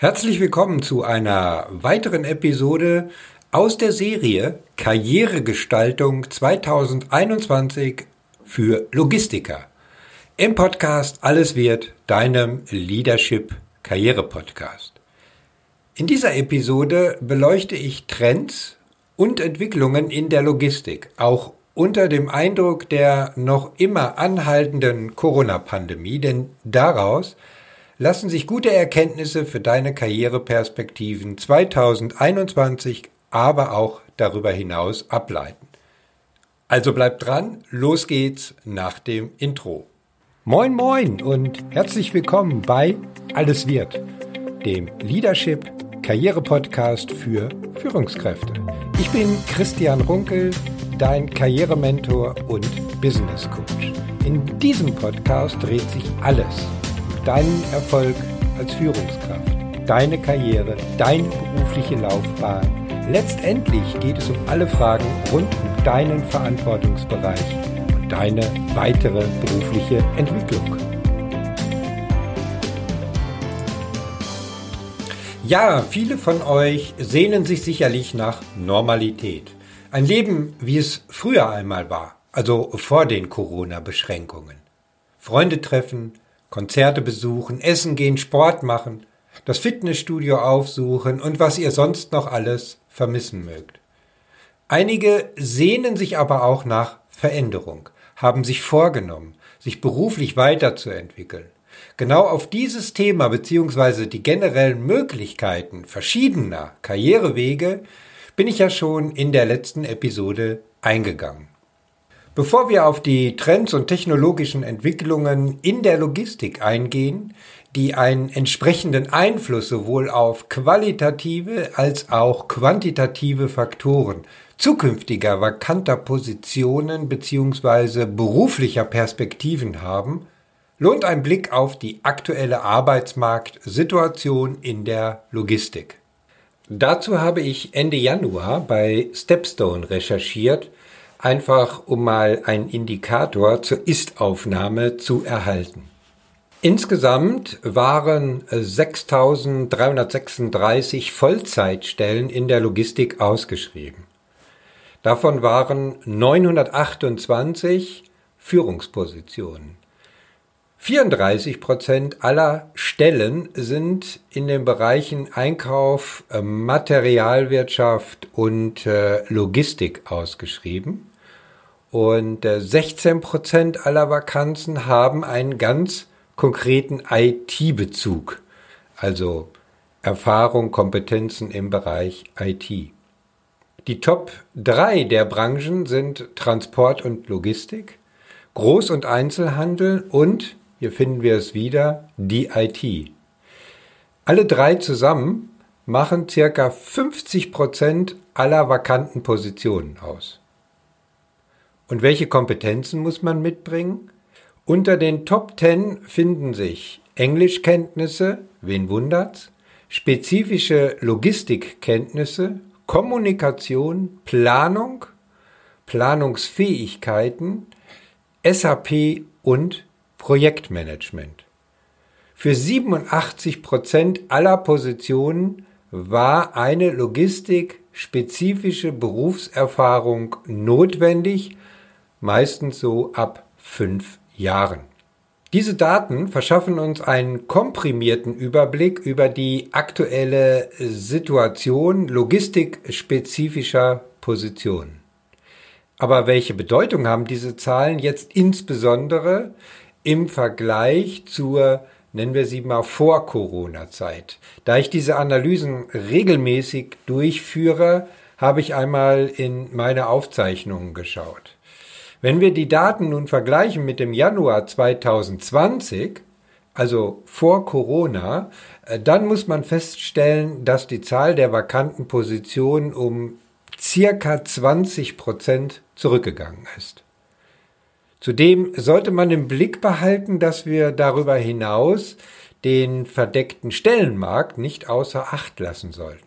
Herzlich willkommen zu einer weiteren Episode aus der Serie Karrieregestaltung 2021 für Logistiker. Im Podcast Alles wird, deinem Leadership Karriere Podcast. In dieser Episode beleuchte ich Trends und Entwicklungen in der Logistik, auch unter dem Eindruck der noch immer anhaltenden Corona-Pandemie, denn daraus lassen sich gute Erkenntnisse für deine Karriereperspektiven 2021, aber auch darüber hinaus ableiten. Also bleib dran, los geht's nach dem Intro. Moin moin und herzlich willkommen bei Alles wird, dem Leadership Karriere Podcast für Führungskräfte. Ich bin Christian Runkel, dein Karrierementor und Business Coach. In diesem Podcast dreht sich alles deinen Erfolg als Führungskraft, deine Karriere, deine berufliche Laufbahn. Letztendlich geht es um alle Fragen rund um deinen Verantwortungsbereich und deine weitere berufliche Entwicklung. Ja, viele von euch sehnen sich sicherlich nach Normalität. Ein Leben, wie es früher einmal war, also vor den Corona-Beschränkungen. Freunde treffen, Konzerte besuchen, essen gehen, Sport machen, das Fitnessstudio aufsuchen und was ihr sonst noch alles vermissen mögt. Einige sehnen sich aber auch nach Veränderung, haben sich vorgenommen, sich beruflich weiterzuentwickeln. Genau auf dieses Thema bzw. die generellen Möglichkeiten verschiedener Karrierewege bin ich ja schon in der letzten Episode eingegangen. Bevor wir auf die Trends und technologischen Entwicklungen in der Logistik eingehen, die einen entsprechenden Einfluss sowohl auf qualitative als auch quantitative Faktoren zukünftiger vakanter Positionen bzw. beruflicher Perspektiven haben, lohnt ein Blick auf die aktuelle Arbeitsmarktsituation in der Logistik. Dazu habe ich Ende Januar bei Stepstone recherchiert einfach um mal einen Indikator zur Ist-Aufnahme zu erhalten. Insgesamt waren 6.336 Vollzeitstellen in der Logistik ausgeschrieben. Davon waren 928 Führungspositionen. 34 Prozent aller Stellen sind in den Bereichen Einkauf, äh, Materialwirtschaft und äh, Logistik ausgeschrieben. Und 16 äh, Prozent aller Vakanzen haben einen ganz konkreten IT-Bezug, also Erfahrung, Kompetenzen im Bereich IT. Die Top 3 der Branchen sind Transport und Logistik, Groß- und Einzelhandel und, hier finden wir es wieder, die IT. Alle drei zusammen machen circa 50 Prozent aller vakanten Positionen aus. Und welche Kompetenzen muss man mitbringen? Unter den Top 10 finden sich Englischkenntnisse, wen wundert's, spezifische Logistikkenntnisse, Kommunikation, Planung, Planungsfähigkeiten, SAP und Projektmanagement. Für 87 Prozent aller Positionen war eine logistikspezifische Berufserfahrung notwendig meistens so ab fünf Jahren. Diese Daten verschaffen uns einen komprimierten Überblick über die aktuelle Situation logistikspezifischer Positionen. Aber welche Bedeutung haben diese Zahlen jetzt insbesondere im Vergleich zur, nennen wir sie mal, Vor-Corona-Zeit? Da ich diese Analysen regelmäßig durchführe, habe ich einmal in meine Aufzeichnungen geschaut. Wenn wir die Daten nun vergleichen mit dem Januar 2020, also vor Corona, äh, dann muss man feststellen, dass die Zahl der vakanten Positionen um circa 20 Prozent zurückgegangen ist. Zudem sollte man im Blick behalten, dass wir darüber hinaus den verdeckten Stellenmarkt nicht außer Acht lassen sollten.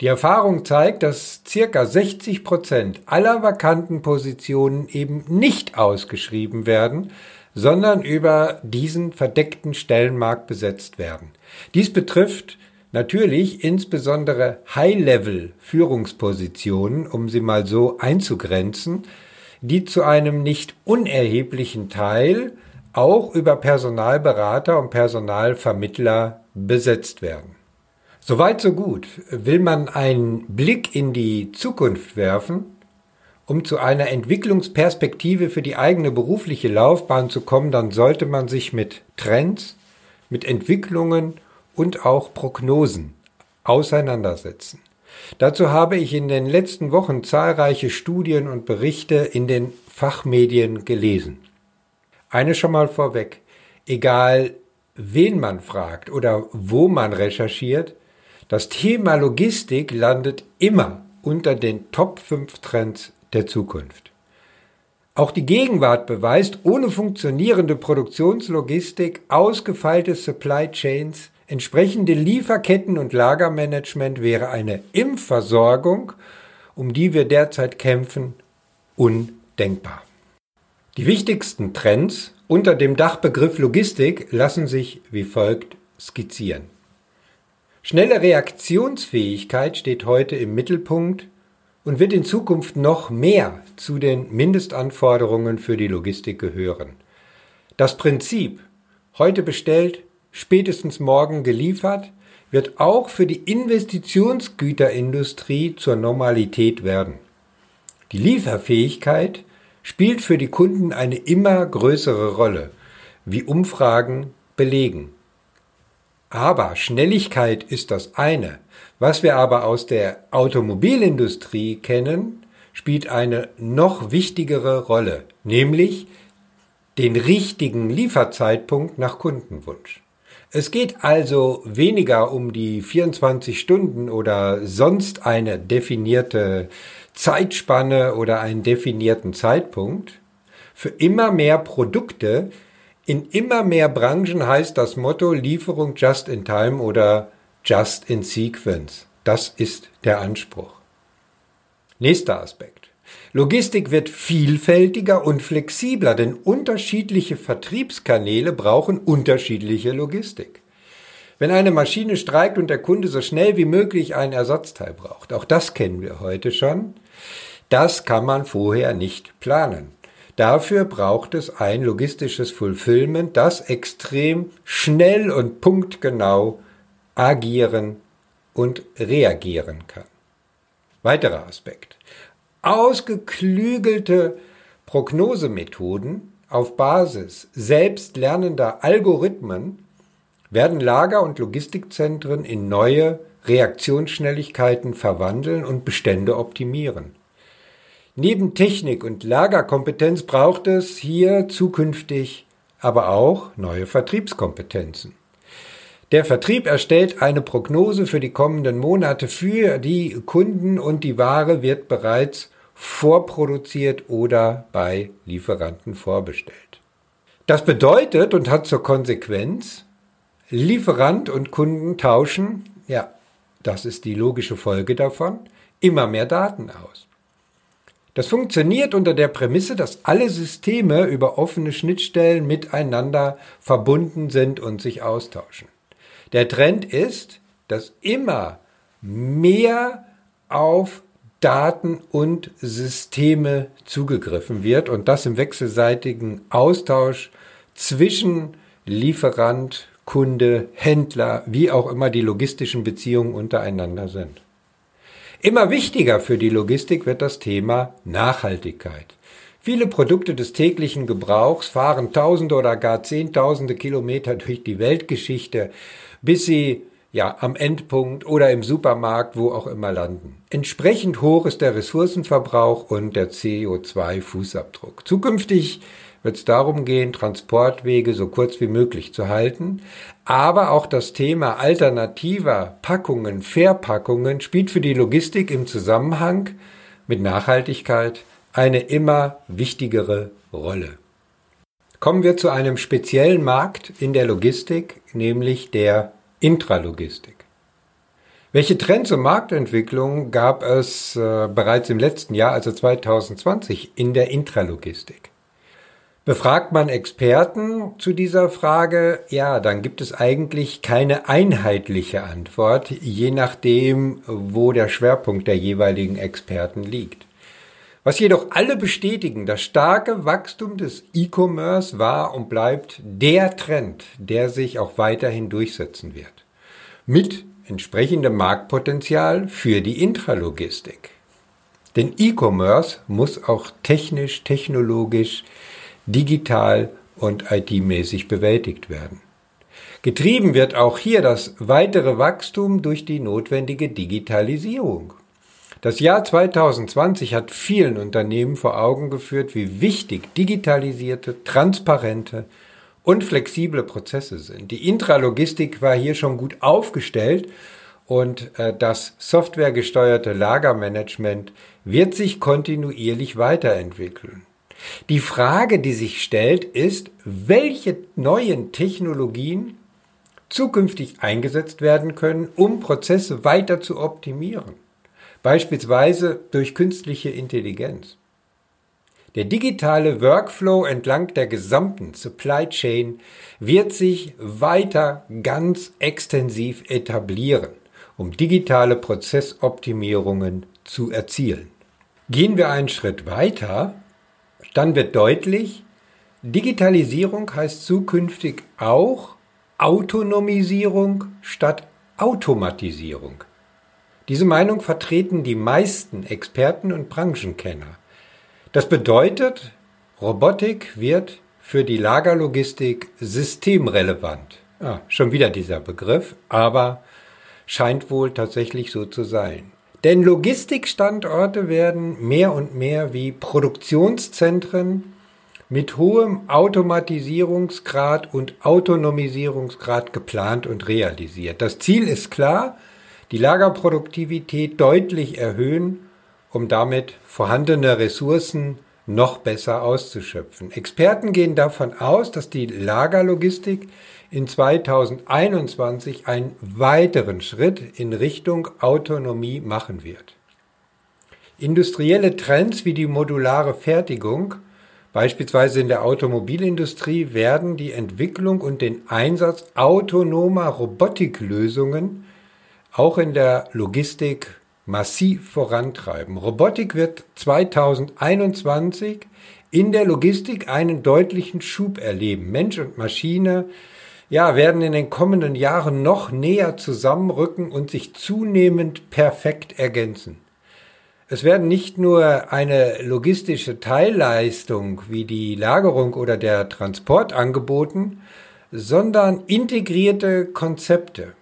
Die Erfahrung zeigt, dass circa 60 Prozent aller vakanten Positionen eben nicht ausgeschrieben werden, sondern über diesen verdeckten Stellenmarkt besetzt werden. Dies betrifft Natürlich insbesondere High-Level-Führungspositionen, um sie mal so einzugrenzen, die zu einem nicht unerheblichen Teil auch über Personalberater und Personalvermittler besetzt werden. Soweit so gut. Will man einen Blick in die Zukunft werfen, um zu einer Entwicklungsperspektive für die eigene berufliche Laufbahn zu kommen, dann sollte man sich mit Trends, mit Entwicklungen und auch Prognosen auseinandersetzen. Dazu habe ich in den letzten Wochen zahlreiche Studien und Berichte in den Fachmedien gelesen. Eine schon mal vorweg. Egal, wen man fragt oder wo man recherchiert, das Thema Logistik landet immer unter den Top 5 Trends der Zukunft. Auch die Gegenwart beweist, ohne funktionierende Produktionslogistik, ausgefeilte Supply Chains, entsprechende Lieferketten und Lagermanagement wäre eine Impfversorgung, um die wir derzeit kämpfen, undenkbar. Die wichtigsten Trends unter dem Dachbegriff Logistik lassen sich wie folgt skizzieren. Schnelle Reaktionsfähigkeit steht heute im Mittelpunkt und wird in Zukunft noch mehr zu den Mindestanforderungen für die Logistik gehören. Das Prinzip heute bestellt, spätestens morgen geliefert, wird auch für die Investitionsgüterindustrie zur Normalität werden. Die Lieferfähigkeit spielt für die Kunden eine immer größere Rolle, wie Umfragen belegen. Aber Schnelligkeit ist das eine. Was wir aber aus der Automobilindustrie kennen, spielt eine noch wichtigere Rolle, nämlich den richtigen Lieferzeitpunkt nach Kundenwunsch. Es geht also weniger um die 24 Stunden oder sonst eine definierte Zeitspanne oder einen definierten Zeitpunkt. Für immer mehr Produkte in immer mehr Branchen heißt das Motto Lieferung just in time oder just in sequence. Das ist der Anspruch. Nächster Aspekt. Logistik wird vielfältiger und flexibler, denn unterschiedliche Vertriebskanäle brauchen unterschiedliche Logistik. Wenn eine Maschine streikt und der Kunde so schnell wie möglich ein Ersatzteil braucht, auch das kennen wir heute schon, das kann man vorher nicht planen. Dafür braucht es ein logistisches Fulfillment, das extrem schnell und punktgenau agieren und reagieren kann. Weiterer Aspekt. Ausgeklügelte Prognosemethoden auf Basis selbstlernender Algorithmen werden Lager- und Logistikzentren in neue Reaktionsschnelligkeiten verwandeln und Bestände optimieren. Neben Technik und Lagerkompetenz braucht es hier zukünftig aber auch neue Vertriebskompetenzen. Der Vertrieb erstellt eine Prognose für die kommenden Monate für die Kunden und die Ware wird bereits vorproduziert oder bei Lieferanten vorbestellt. Das bedeutet und hat zur Konsequenz, Lieferant und Kunden tauschen, ja, das ist die logische Folge davon, immer mehr Daten aus. Das funktioniert unter der Prämisse, dass alle Systeme über offene Schnittstellen miteinander verbunden sind und sich austauschen. Der Trend ist, dass immer mehr auf Daten und Systeme zugegriffen wird und das im wechselseitigen Austausch zwischen Lieferant, Kunde, Händler, wie auch immer die logistischen Beziehungen untereinander sind. Immer wichtiger für die Logistik wird das Thema Nachhaltigkeit. Viele Produkte des täglichen Gebrauchs fahren Tausende oder gar Zehntausende Kilometer durch die Weltgeschichte, bis sie ja am Endpunkt oder im Supermarkt, wo auch immer landen. Entsprechend hoch ist der Ressourcenverbrauch und der CO2-Fußabdruck. Zukünftig wird es darum gehen, Transportwege so kurz wie möglich zu halten. Aber auch das Thema alternativer Packungen, Verpackungen spielt für die Logistik im Zusammenhang mit Nachhaltigkeit eine immer wichtigere Rolle. Kommen wir zu einem speziellen Markt in der Logistik, nämlich der Intralogistik. Welche Trends und Marktentwicklungen gab es äh, bereits im letzten Jahr, also 2020, in der Intralogistik? Befragt man Experten zu dieser Frage, ja, dann gibt es eigentlich keine einheitliche Antwort, je nachdem, wo der Schwerpunkt der jeweiligen Experten liegt. Was jedoch alle bestätigen, das starke Wachstum des E-Commerce war und bleibt der Trend, der sich auch weiterhin durchsetzen wird. Mit entsprechendem Marktpotenzial für die Intralogistik. Denn E-Commerce muss auch technisch, technologisch digital und IT-mäßig bewältigt werden. Getrieben wird auch hier das weitere Wachstum durch die notwendige Digitalisierung. Das Jahr 2020 hat vielen Unternehmen vor Augen geführt, wie wichtig digitalisierte, transparente und flexible Prozesse sind. Die Intralogistik war hier schon gut aufgestellt und äh, das softwaregesteuerte Lagermanagement wird sich kontinuierlich weiterentwickeln. Die Frage, die sich stellt, ist, welche neuen Technologien zukünftig eingesetzt werden können, um Prozesse weiter zu optimieren, beispielsweise durch künstliche Intelligenz. Der digitale Workflow entlang der gesamten Supply Chain wird sich weiter ganz extensiv etablieren, um digitale Prozessoptimierungen zu erzielen. Gehen wir einen Schritt weiter dann wird deutlich, Digitalisierung heißt zukünftig auch Autonomisierung statt Automatisierung. Diese Meinung vertreten die meisten Experten und Branchenkenner. Das bedeutet, Robotik wird für die Lagerlogistik systemrelevant. Ah, schon wieder dieser Begriff, aber scheint wohl tatsächlich so zu sein. Denn Logistikstandorte werden mehr und mehr wie Produktionszentren mit hohem Automatisierungsgrad und Autonomisierungsgrad geplant und realisiert. Das Ziel ist klar, die Lagerproduktivität deutlich erhöhen, um damit vorhandene Ressourcen noch besser auszuschöpfen. Experten gehen davon aus, dass die Lagerlogistik in 2021 einen weiteren Schritt in Richtung Autonomie machen wird. Industrielle Trends wie die modulare Fertigung, beispielsweise in der Automobilindustrie, werden die Entwicklung und den Einsatz autonomer Robotiklösungen auch in der Logistik massiv vorantreiben. Robotik wird 2021 in der Logistik einen deutlichen Schub erleben. Mensch und Maschine ja, werden in den kommenden Jahren noch näher zusammenrücken und sich zunehmend perfekt ergänzen. Es werden nicht nur eine logistische Teilleistung wie die Lagerung oder der Transport angeboten, sondern integrierte Konzepte.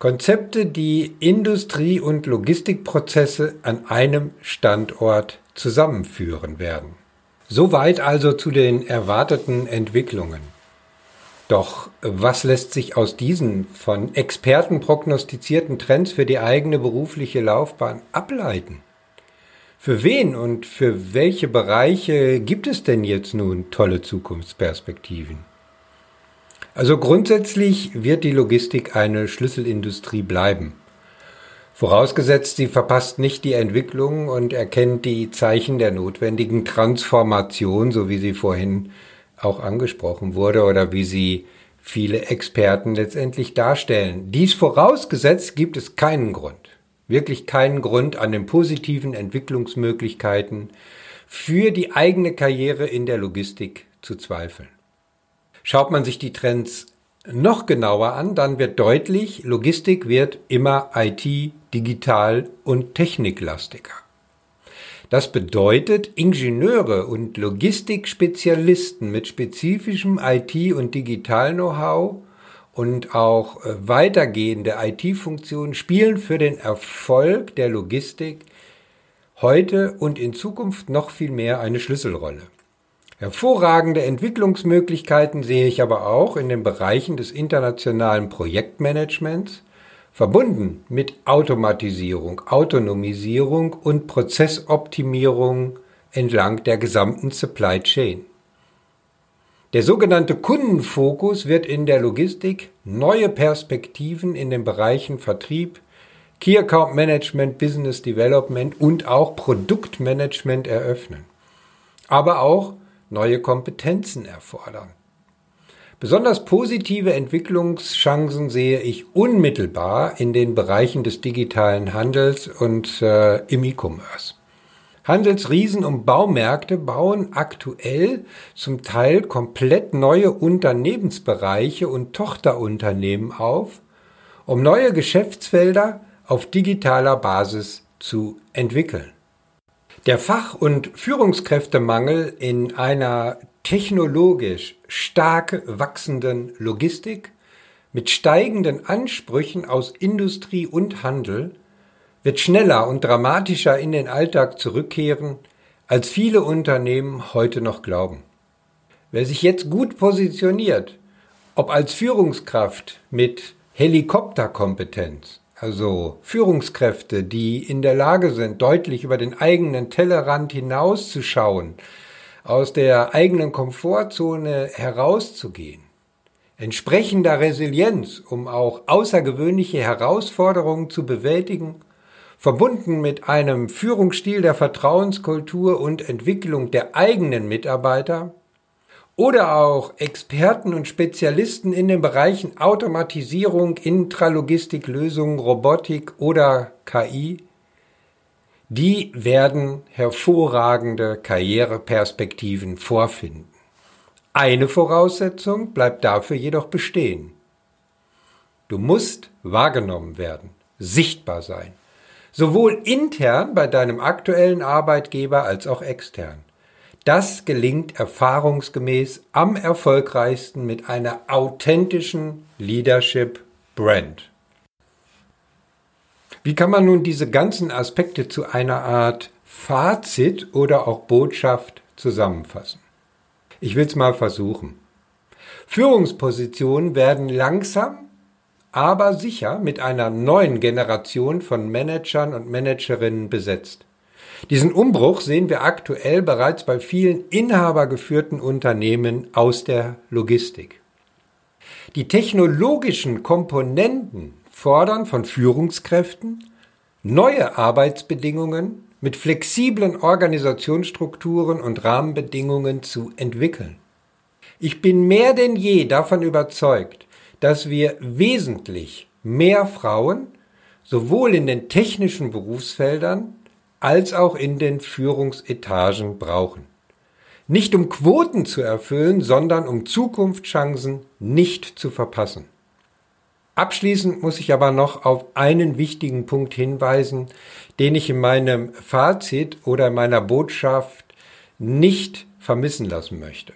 Konzepte, die Industrie- und Logistikprozesse an einem Standort zusammenführen werden. Soweit also zu den erwarteten Entwicklungen. Doch was lässt sich aus diesen von Experten prognostizierten Trends für die eigene berufliche Laufbahn ableiten? Für wen und für welche Bereiche gibt es denn jetzt nun tolle Zukunftsperspektiven? Also grundsätzlich wird die Logistik eine Schlüsselindustrie bleiben. Vorausgesetzt, sie verpasst nicht die Entwicklung und erkennt die Zeichen der notwendigen Transformation, so wie sie vorhin auch angesprochen wurde oder wie sie viele Experten letztendlich darstellen. Dies vorausgesetzt gibt es keinen Grund, wirklich keinen Grund an den positiven Entwicklungsmöglichkeiten für die eigene Karriere in der Logistik zu zweifeln. Schaut man sich die Trends noch genauer an, dann wird deutlich, Logistik wird immer IT, digital und techniklastiger. Das bedeutet, Ingenieure und Logistikspezialisten mit spezifischem IT- und Digital-Know-how und auch äh, weitergehende IT-Funktionen spielen für den Erfolg der Logistik heute und in Zukunft noch viel mehr eine Schlüsselrolle. Hervorragende Entwicklungsmöglichkeiten sehe ich aber auch in den Bereichen des internationalen Projektmanagements, verbunden mit Automatisierung, Autonomisierung und Prozessoptimierung entlang der gesamten Supply Chain. Der sogenannte Kundenfokus wird in der Logistik neue Perspektiven in den Bereichen Vertrieb, Key Account Management, Business Development und auch Produktmanagement eröffnen. Aber auch neue Kompetenzen erfordern. Besonders positive Entwicklungschancen sehe ich unmittelbar in den Bereichen des digitalen Handels und äh, im E-Commerce. Handelsriesen und Baumärkte bauen aktuell zum Teil komplett neue Unternehmensbereiche und Tochterunternehmen auf, um neue Geschäftsfelder auf digitaler Basis zu entwickeln. Der Fach- und Führungskräftemangel in einer technologisch stark wachsenden Logistik mit steigenden Ansprüchen aus Industrie und Handel wird schneller und dramatischer in den Alltag zurückkehren, als viele Unternehmen heute noch glauben. Wer sich jetzt gut positioniert, ob als Führungskraft mit Helikopterkompetenz also Führungskräfte, die in der Lage sind, deutlich über den eigenen Tellerrand hinauszuschauen, aus der eigenen Komfortzone herauszugehen, entsprechender Resilienz, um auch außergewöhnliche Herausforderungen zu bewältigen, verbunden mit einem Führungsstil der Vertrauenskultur und Entwicklung der eigenen Mitarbeiter, oder auch Experten und Spezialisten in den Bereichen Automatisierung, Intralogistiklösungen, Robotik oder KI, die werden hervorragende Karriereperspektiven vorfinden. Eine Voraussetzung bleibt dafür jedoch bestehen. Du musst wahrgenommen werden, sichtbar sein, sowohl intern bei deinem aktuellen Arbeitgeber als auch extern. Das gelingt erfahrungsgemäß am erfolgreichsten mit einer authentischen Leadership Brand. Wie kann man nun diese ganzen Aspekte zu einer Art Fazit oder auch Botschaft zusammenfassen? Ich will es mal versuchen. Führungspositionen werden langsam, aber sicher mit einer neuen Generation von Managern und Managerinnen besetzt. Diesen Umbruch sehen wir aktuell bereits bei vielen inhabergeführten Unternehmen aus der Logistik. Die technologischen Komponenten fordern von Führungskräften neue Arbeitsbedingungen mit flexiblen Organisationsstrukturen und Rahmenbedingungen zu entwickeln. Ich bin mehr denn je davon überzeugt, dass wir wesentlich mehr Frauen sowohl in den technischen Berufsfeldern als auch in den Führungsetagen brauchen. Nicht um Quoten zu erfüllen, sondern um Zukunftschancen nicht zu verpassen. Abschließend muss ich aber noch auf einen wichtigen Punkt hinweisen, den ich in meinem Fazit oder in meiner Botschaft nicht vermissen lassen möchte.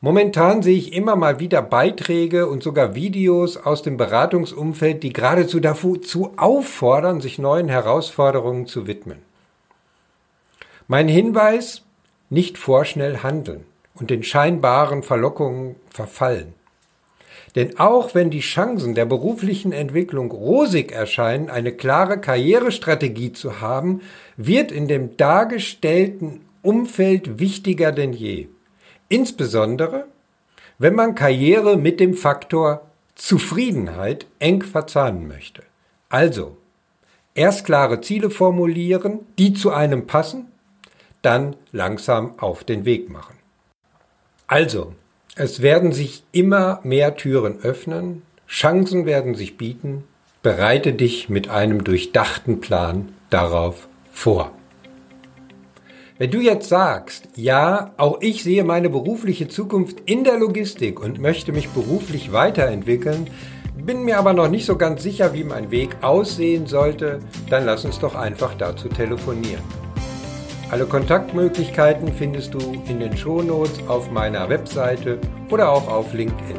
Momentan sehe ich immer mal wieder Beiträge und sogar Videos aus dem Beratungsumfeld, die geradezu dazu auffordern, sich neuen Herausforderungen zu widmen. Mein Hinweis, nicht vorschnell handeln und den scheinbaren Verlockungen verfallen. Denn auch wenn die Chancen der beruflichen Entwicklung rosig erscheinen, eine klare Karrierestrategie zu haben, wird in dem dargestellten Umfeld wichtiger denn je. Insbesondere, wenn man Karriere mit dem Faktor Zufriedenheit eng verzahnen möchte. Also, erst klare Ziele formulieren, die zu einem passen dann langsam auf den Weg machen. Also, es werden sich immer mehr Türen öffnen, Chancen werden sich bieten, bereite dich mit einem durchdachten Plan darauf vor. Wenn du jetzt sagst, ja, auch ich sehe meine berufliche Zukunft in der Logistik und möchte mich beruflich weiterentwickeln, bin mir aber noch nicht so ganz sicher, wie mein Weg aussehen sollte, dann lass uns doch einfach dazu telefonieren. Alle Kontaktmöglichkeiten findest du in den Shownotes auf meiner Webseite oder auch auf LinkedIn.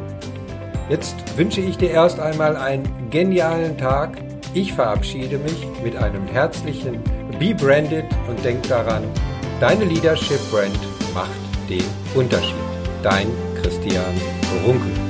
Jetzt wünsche ich dir erst einmal einen genialen Tag. Ich verabschiede mich mit einem herzlichen Be Branded und denk daran, deine Leadership Brand macht den Unterschied. Dein Christian Runkel.